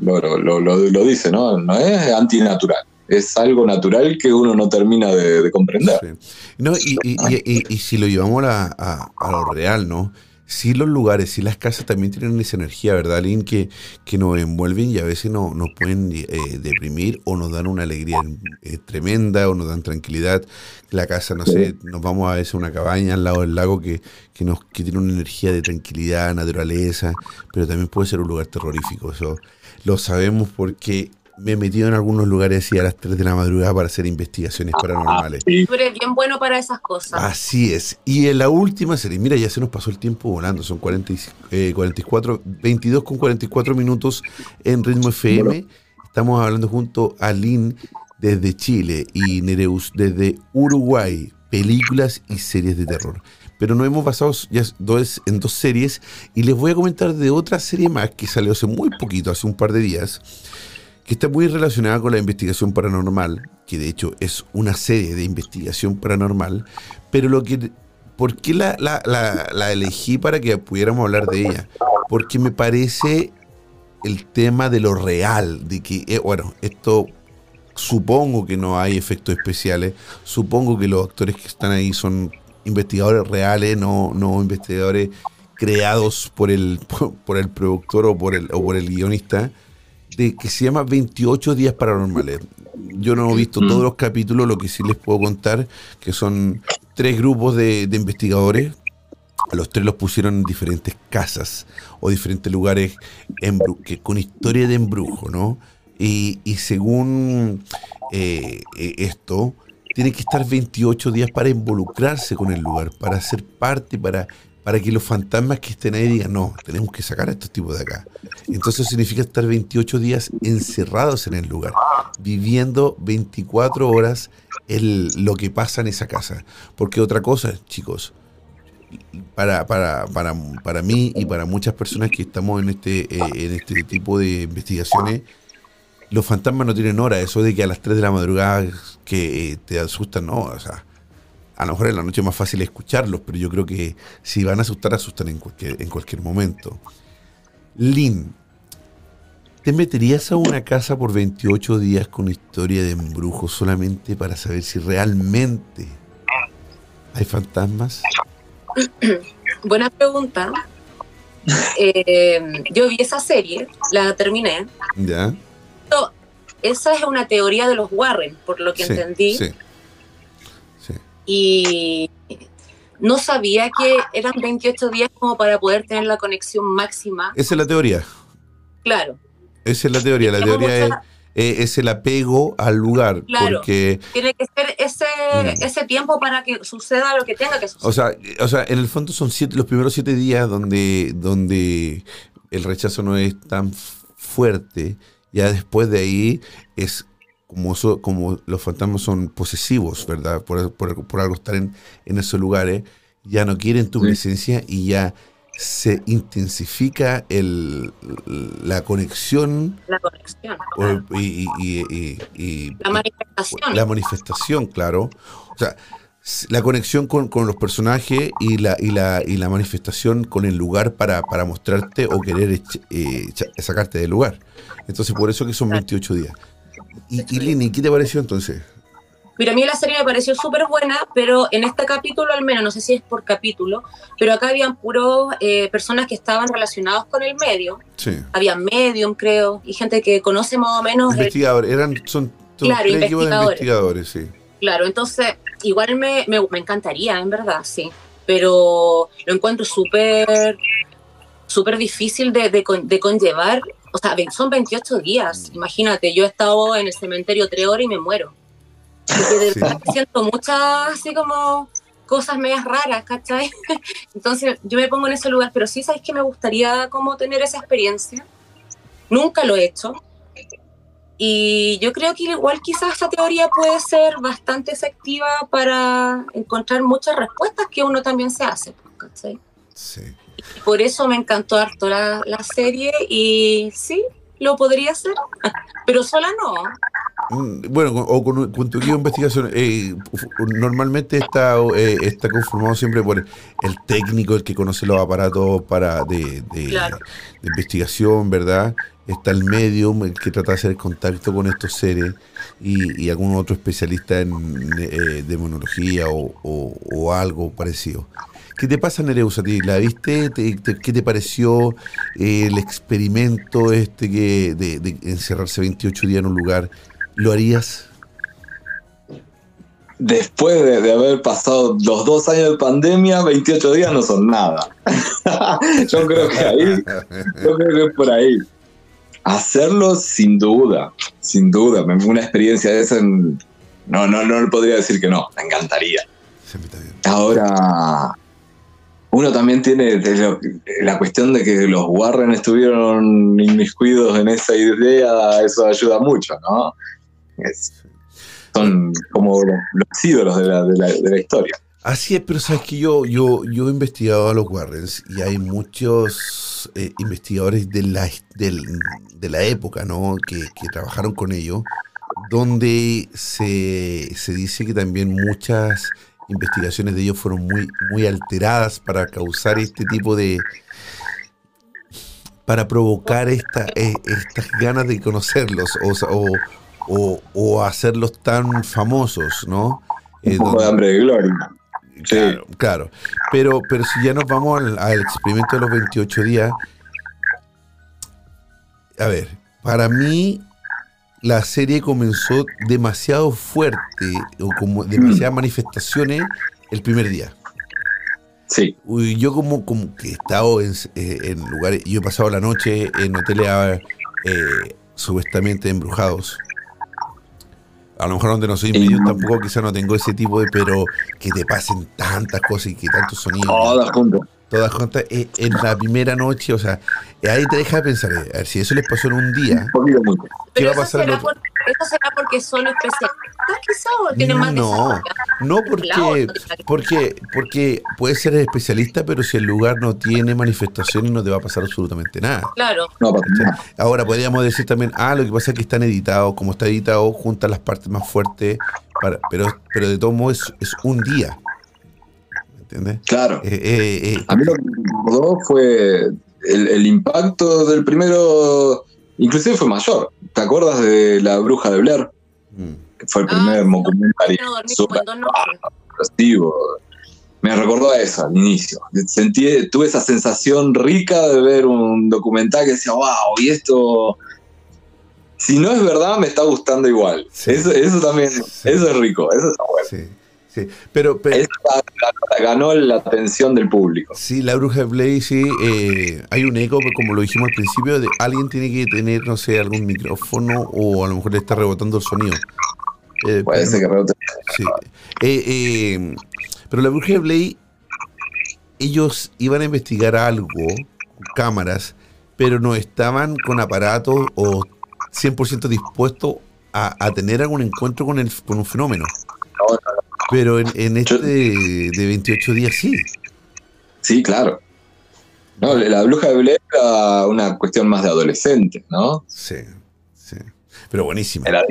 lo, lo, lo, dice, ¿no? No es antinatural es algo natural que uno no termina de, comprender. No, y, si lo llevamos a, lo real, ¿no? Sí los lugares, sí las casas también tienen esa energía, ¿verdad, Lynn? Que, que nos envuelven y a veces no, nos pueden eh, deprimir o nos dan una alegría eh, tremenda o nos dan tranquilidad. La casa, no sé, nos vamos a veces a una cabaña al lado del lago que, que, nos, que tiene una energía de tranquilidad, naturaleza, pero también puede ser un lugar terrorífico. Eso lo sabemos porque me he metido en algunos lugares así a las 3 de la madrugada para hacer investigaciones paranormales. Tú eres bien bueno para esas cosas. Así es. Y en la última serie, mira, ya se nos pasó el tiempo volando, son 40, 44, 22 con 44 minutos en Ritmo FM. Estamos hablando junto a Lynn desde Chile y Nereus desde Uruguay, películas y series de terror. Pero nos hemos basado ya dos, en dos series y les voy a comentar de otra serie más que salió hace muy poquito, hace un par de días que está muy relacionada con la investigación paranormal, que de hecho es una serie de investigación paranormal, pero lo que, ¿por qué la, elegí para que pudiéramos hablar de ella? Porque me parece el tema de lo real, de que, eh, bueno, esto supongo que no hay efectos especiales, supongo que los actores que están ahí son investigadores reales, no, no investigadores creados por el, por, el productor o por el, o por el guionista que se llama 28 días paranormales. Yo no he visto todos los capítulos, lo que sí les puedo contar, que son tres grupos de, investigadores. los tres los pusieron en diferentes casas o diferentes lugares que, con historia de embrujo, ¿no? Y, según eh, eh, esto, tiene que estar 28 días para involucrarse con el lugar, para ser parte, para para que los fantasmas que estén ahí digan, no, tenemos que sacar a estos tipos de acá. Entonces significa estar 28 días encerrados en el lugar, viviendo 24 horas el, lo que pasa en esa casa. Porque otra cosa, chicos, para, para, para, para mí y para muchas personas que estamos en este, eh, en este tipo de investigaciones, los fantasmas no tienen hora. Eso de que a las 3 de la madrugada que eh, te asustan, no, o sea a lo mejor en la noche es más fácil escucharlos, pero yo creo que si van a asustar, asustan en cualquier, en cualquier momento. Lynn, ¿te meterías a una casa por 28 días con historia de embrujo solamente para saber si realmente hay fantasmas? Buena pregunta. Eh, yo vi esa serie, la terminé. Ya. Esa es una teoría de los Warren, por lo que entendí. Sí. Y no sabía que eran 28 días como para poder tener la conexión máxima. Esa es la teoría. Claro. Esa es la teoría. La teoría es, es, el apego al lugar. Claro. Porque, Tiene que ser ese, Mm. ese tiempo para que suceda lo que tenga que suceder. o sea, o sea, en el fondo son siete, los primeros siete días donde, donde el rechazo no es tan fuerte. Ya después de ahí es como, so- como los fantasmas son posesivos, ¿verdad? Por, por- por algo estar en, en esos lugares, ya no quieren tu Sí. presencia y ya se intensifica el, la conexión la conexión. y, y- y- y- y- La manifestación. la manifestación, claro. O sea, la conexión con, con los personajes y la, y, la, y la manifestación con el lugar para, para mostrarte o querer eh, sacarte del lugar. Entonces, por eso que son 28 días. Y, y Lini, ¿qué te pareció entonces? Mira, a mí la serie me pareció súper buena, pero en este capítulo al menos, no sé si es por capítulo, pero acá habían puros eh, personas que estaban relacionados con el medio. Sí. Había medium, creo, y gente que conoce más o menos el Investigadores, eran, son, Claro, investigadores. investigadores, sí. Claro, entonces igual me, me, me encantaría, en verdad, sí. Pero lo encuentro súper súper difícil de, de, de conllevar. O sea, son 28 días. Imagínate, yo he estado en el cementerio tres horas y me muero. Porque de Sí. verdad siento muchas, así como cosas medias raras, ¿cachai? Entonces yo me pongo en ese lugar, pero sí, ¿sabes que me gustaría como tener esa experiencia? Nunca lo he hecho. Y yo creo que igual quizás esta teoría puede ser bastante efectiva para encontrar muchas respuestas que uno también se hace. ¿cachai? sí. Y por eso me encantó harto la, la serie y sí, lo podría hacer, pero sola no. Mm, Bueno, o con, con tu equipo de investigación, eh, normalmente está, eh, está conformado siempre por el técnico, el que conoce los aparatos para de, de- Claro. de investigación, ¿verdad? Está el medium, el que trata de hacer contacto con estos seres, y, y algún otro especialista en eh, demonología o, o- o algo parecido. ¿Qué te pasa, Nereus, a ti? ¿La viste? ¿Te- te- ¿Qué te pareció eh, el experimento este que de, de encerrarse 28 días en un lugar? ¿Lo harías? Después de, de haber pasado los dos años de pandemia, 28 días no son nada. yo creo que ahí, yo creo que es por ahí. Hacerlo sin duda, sin duda. Una experiencia de esa, no, no, no podría decir que no, me encantaría. Ahora, uno también tiene de la cuestión de que los Warren estuvieron inmiscuidos en esa idea, eso ayuda mucho, ¿no? Son como los, los ídolos de la, de la- de la historia. Así es, pero sabes que yo, yo, yo he investigado a los Warrens y hay muchos eh, investigadores de la, del- de la época, ¿no? Que, que trabajaron con ellos, donde se, se dice que también muchas investigaciones de ellos fueron muy, muy alteradas para causar este tipo de... para provocar esta, eh, estas ganas de conocerlos o, o, o- hacerlos tan famosos, ¿no? Un Eh, poco donde- de hambre de gloria. Sí. Claro, claro. Pero, pero si ya nos vamos al, al experimento de los 28 días, a ver, para mí la serie comenzó demasiado fuerte o como demasiadas manifestaciones el primer día. Sí, yo como, como que he estado en, eh, en lugares, yo he pasado la noche en hoteles eh, supuestamente embrujados. A lo mejor donde no soy medio tampoco quizá no tengo ese tipo de, pero que te pasen tantas cosas y que tantos sonidos. todas juntas. Todas juntas eh, en la primera noche, o sea, eh, ahí te deja de pensar, eh, a ver, si eso les pasó en un día. ¿qué va a eso pasar en será, otro? por- eso será porque son especialistas, quizás, o tienen más No, no porque, porque, porque puede ser especialista, pero si el lugar no tiene manifestaciones no te va a pasar absolutamente nada. Claro, No. Ahora podríamos decir también, ah, lo que pasa es que están editados, como está editado, juntan las partes más fuertes, para, pero, pero de todos modos es, es un día. ¿Me entiendes? Claro. Eh, eh, eh, A mí lo que me recordó fue el, el impacto del primero, inclusive fue mayor. ¿Te acuerdas de La Bruja de Blair? mm, Que fue el Ah, primer sí. documentario no. Me recordó a eso al inicio. Sentí, tuve esa sensación rica de ver un documental que decía, wow, y esto, si no es verdad, me está gustando igual. Sí. Eso, eso también, Sí. eso es rico, eso está bueno. sí. Sí, pero, pero Esa ganó la atención del público. sí, la bruja de Blair, sí, eh, hay un eco, pues, como lo dijimos al principio, de alguien tiene que tener, no sé, algún micrófono o a lo mejor le está rebotando el sonido. Eh, Puede pero- ser que rebote. Sí. Eh, eh, pero la bruja de Blair, ellos iban a investigar algo, con cámaras, pero no estaban con aparatos o 100% dispuestos a, a tener algún encuentro con, el, con un fenómeno. No, no, no. Pero en, en este de, de 28 días sí. Sí, claro. No, la bruja de Blair era una cuestión más de adolescentes, ¿no? Sí, sí. Pero buenísima. Era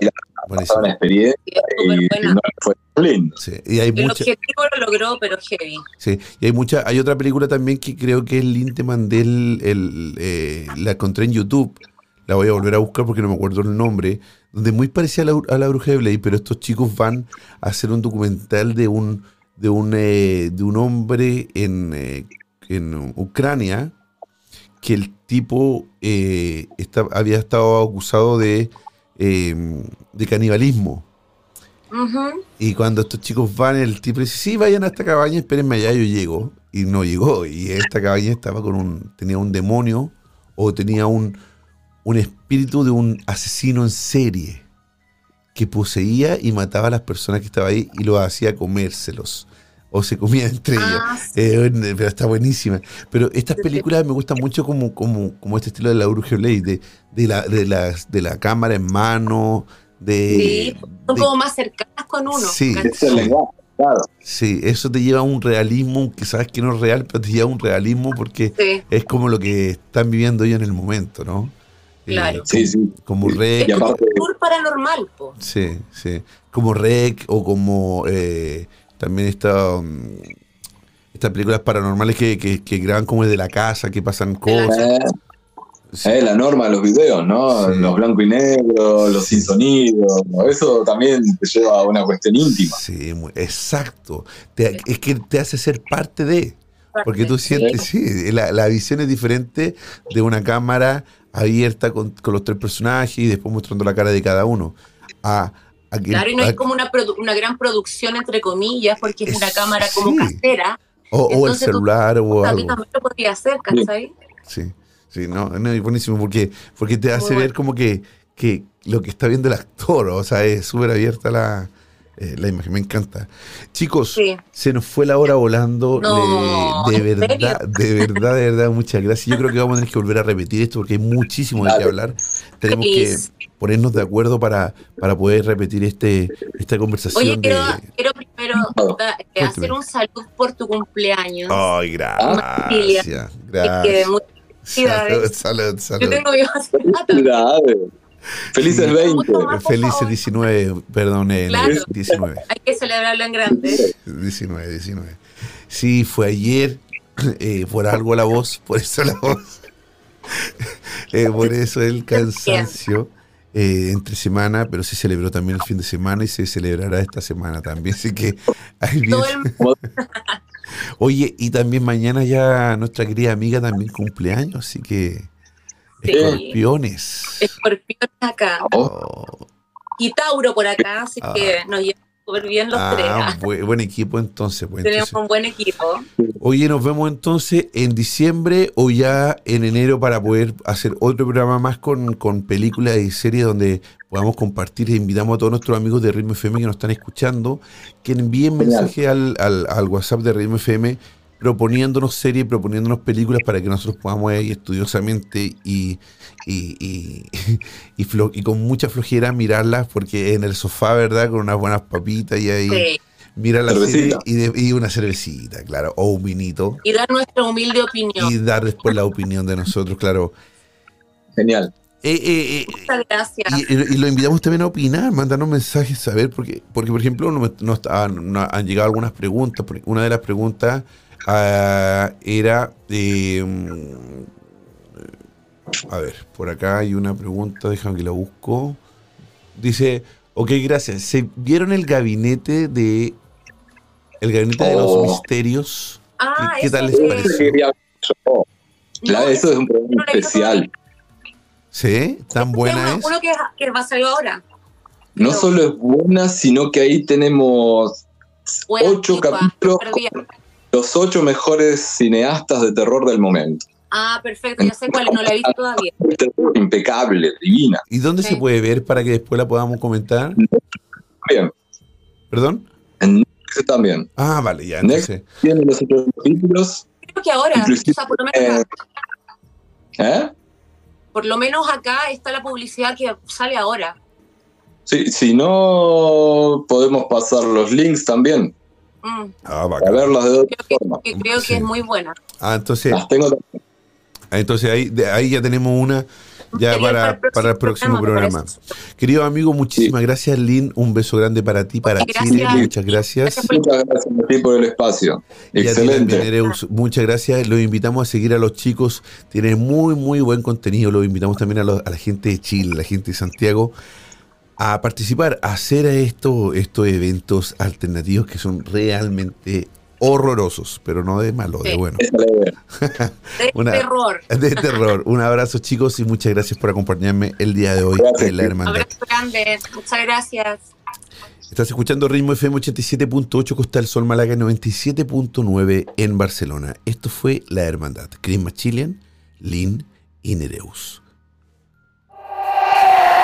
buenísima. una experiencia y, buena. no fue lindo. Sí. Y hay El mucha, objetivo lo logró, pero heavy. sí. Y hay mucha, hay otra película también que creo que es Linte Mandel, el, eh, la encontré en YouTube. La voy a volver a buscar porque no me acuerdo el nombre. Donde es muy parecida a la, a la bruja de Blade, pero estos chicos van a hacer un documental de un, de un, eh, de un hombre en, eh, en Ucrania que el tipo eh, está- había estado acusado de, eh, de canibalismo. Y cuando estos chicos van, el tipo dice, sí, vayan a esta cabaña, espérenme allá, yo llego. Y no llegó. Y esta cabaña estaba con un, tenía un demonio o tenía un, un espíritu de un asesino en serie que poseía y mataba a las personas que estaban ahí y los hacía comérselos. O se comía entre ellos. Ah, sí. Eh, pero está buenísima. Pero estas películas me gustan mucho como, como, como este estilo de la Bruja Blade, de, de, la, de, las- de la cámara en mano, de... Sí, son de- como más cercanas con uno. Sí. claro. Sí, eso te lleva a un realismo que sabes que no es real, pero te lleva a un realismo porque Sí, es como lo que están viviendo ellos en el momento, ¿no? Eh, Claro. Sí, sí. como Rec, es como un tour paranormal, po. sí, sí, como Rec o como eh, también esta, mm, estas películas paranormales que, que, que graban como desde la casa, que pasan cosas. Eh, Sí, eh, la norma de los videos, ¿no? Sí. Los blanco y negro, los sin sonido. Eso también te lleva a una cuestión íntima. sí, muy- exacto. Te- es que te hace ser parte de. Porque tú sientes, sí, la, la visión es diferente de una cámara abierta con, con los tres personajes y después mostrando la cara de cada uno. A, a que- Claro, y no a- hay como una, gran producción, entre comillas, porque es una Es- cámara como casera. o, o el entonces tú- celular o También algo. también lo podría hacer, ¿cachai? Sí, sí, no, no, es buenísimo porque, porque te hace ver como que, que lo que está viendo el actor, o sea, es súper abierta la, eh, la imagen, me encanta. Chicos, Sí. se nos fue la hora volando, No, le- de ¿en verdad, serio? de verdad, de verdad, muchas gracias. Yo creo que vamos a tener que volver a repetir esto porque hay muchísimo de qué hablar. Tenemos que ponernos de acuerdo para, para poder repetir este, esta conversación Oye, quiero, de... quiero primero eh, Cuénteme. hacer un saludo por tu cumpleaños. Ay, gracias, Es que gracias. muchas felicidades. Salud, salud, Yo salud. tengo. Felicidades. Felices Sí. 20. Mucho más, por Felices favor. 19, perdón, eh, Claro. 19, Hay que celebrarlo en grande. 19, 19. Sí, fue ayer, eh, por algo la voz, por eso la voz. Eh, por eso el cansancio eh, entre semana, pero se celebró también el fin de semana y se celebrará esta semana también. Así que ahí el Oye, y también mañana ya nuestra querida amiga también cumpleaños, así que Sí. escorpiones. escorpión acá. Oh. Y Tauro por acá, así Ah. que nos llevamos súper bien los tres. Ah, ah. buen, buen equipo entonces. Pues, Tenemos entonces. un buen equipo. Oye, nos vemos entonces en diciembre o ya en enero para poder hacer otro programa más con, con películas y series donde podamos compartir. E invitamos a todos nuestros amigos de Ritmo FM que nos están escuchando que envíen mensaje al, al, al WhatsApp de Ritmo FM proponiéndonos series, proponiéndonos películas para que nosotros podamos ahí estudiosamente y, y, y, y flo- y con mucha flojera mirarlas porque en el sofá, ¿verdad? Con unas buenas papitas y ahí Sí. mira la serie y, de- y una cervecita, claro, o un vinito Y dar nuestra humilde opinión. y dar después la opinión de nosotros, claro. Genial. Eh, eh, eh, Muchas gracias. y, lo invitamos también a opinar, mandarnos mensajes, saber, porque, porque por ejemplo, no- nos han, nos han llegado algunas preguntas. Una de las preguntas ah, era, eh, mm, a ver, por acá hay una pregunta, déjame que la busco. Dice, ok, gracias. ¿Se vieron el gabinete de, el gabinete de los Oh. misterios? Ah, ¿Qué- qué tal les. La- No, eso es un programa especial. ¿Sí? ¿Tan buena es? uno que, que va a salir ahora. No solo es buena, sino que ahí tenemos ocho capítulos los ocho mejores cineastas de terror del momento. Ah, perfecto, ya sé cuál, no la he visto todavía. Impecable, divina. ¿Y dónde se puede ver para que después la podamos comentar? Bien. ¿Perdón? En Netflix también. Ah, vale, ya. Netflix tiene los otros capítulos. Creo que ahora, o sea, por lo menos eh, ¿Eh? Por lo menos acá está la publicidad que sale ahora. Sí, si no, podemos pasar los links también. Mm. Ah, para verlas de otra creo forma. Que, creo que es muy buena. Ah, entonces. Las tengo entonces ahí, de- ahí ya tenemos una ya para, para el próximo programa. Querido amigo, muchísimas gracias, Lynn. Un beso grande para ti, para Gracias. Chile. Muchas gracias. Muchas gracias a ti por el espacio. Y a Excelente. también. Muchas gracias. Los invitamos a seguir a los chicos. Tienen muy, muy buen contenido. Los invitamos también a, los- a la gente de Chile, a la gente de Santiago, a participar, a hacer estos, estos eventos alternativos que son realmente horrorosos, pero no de malo, de Sí. bueno. La idea. De Una- terror. De terror. Un abrazo, chicos, y muchas gracias por acompañarme el día de hoy Gracias. en la hermandad. Abrazo grande. Muchas gracias. Estás escuchando Ritmo FM 87.8 Costa del Sol Málaga 97.9 en Barcelona. Esto fue La Hermandad. Chris Machilian, Lynn y Nereus.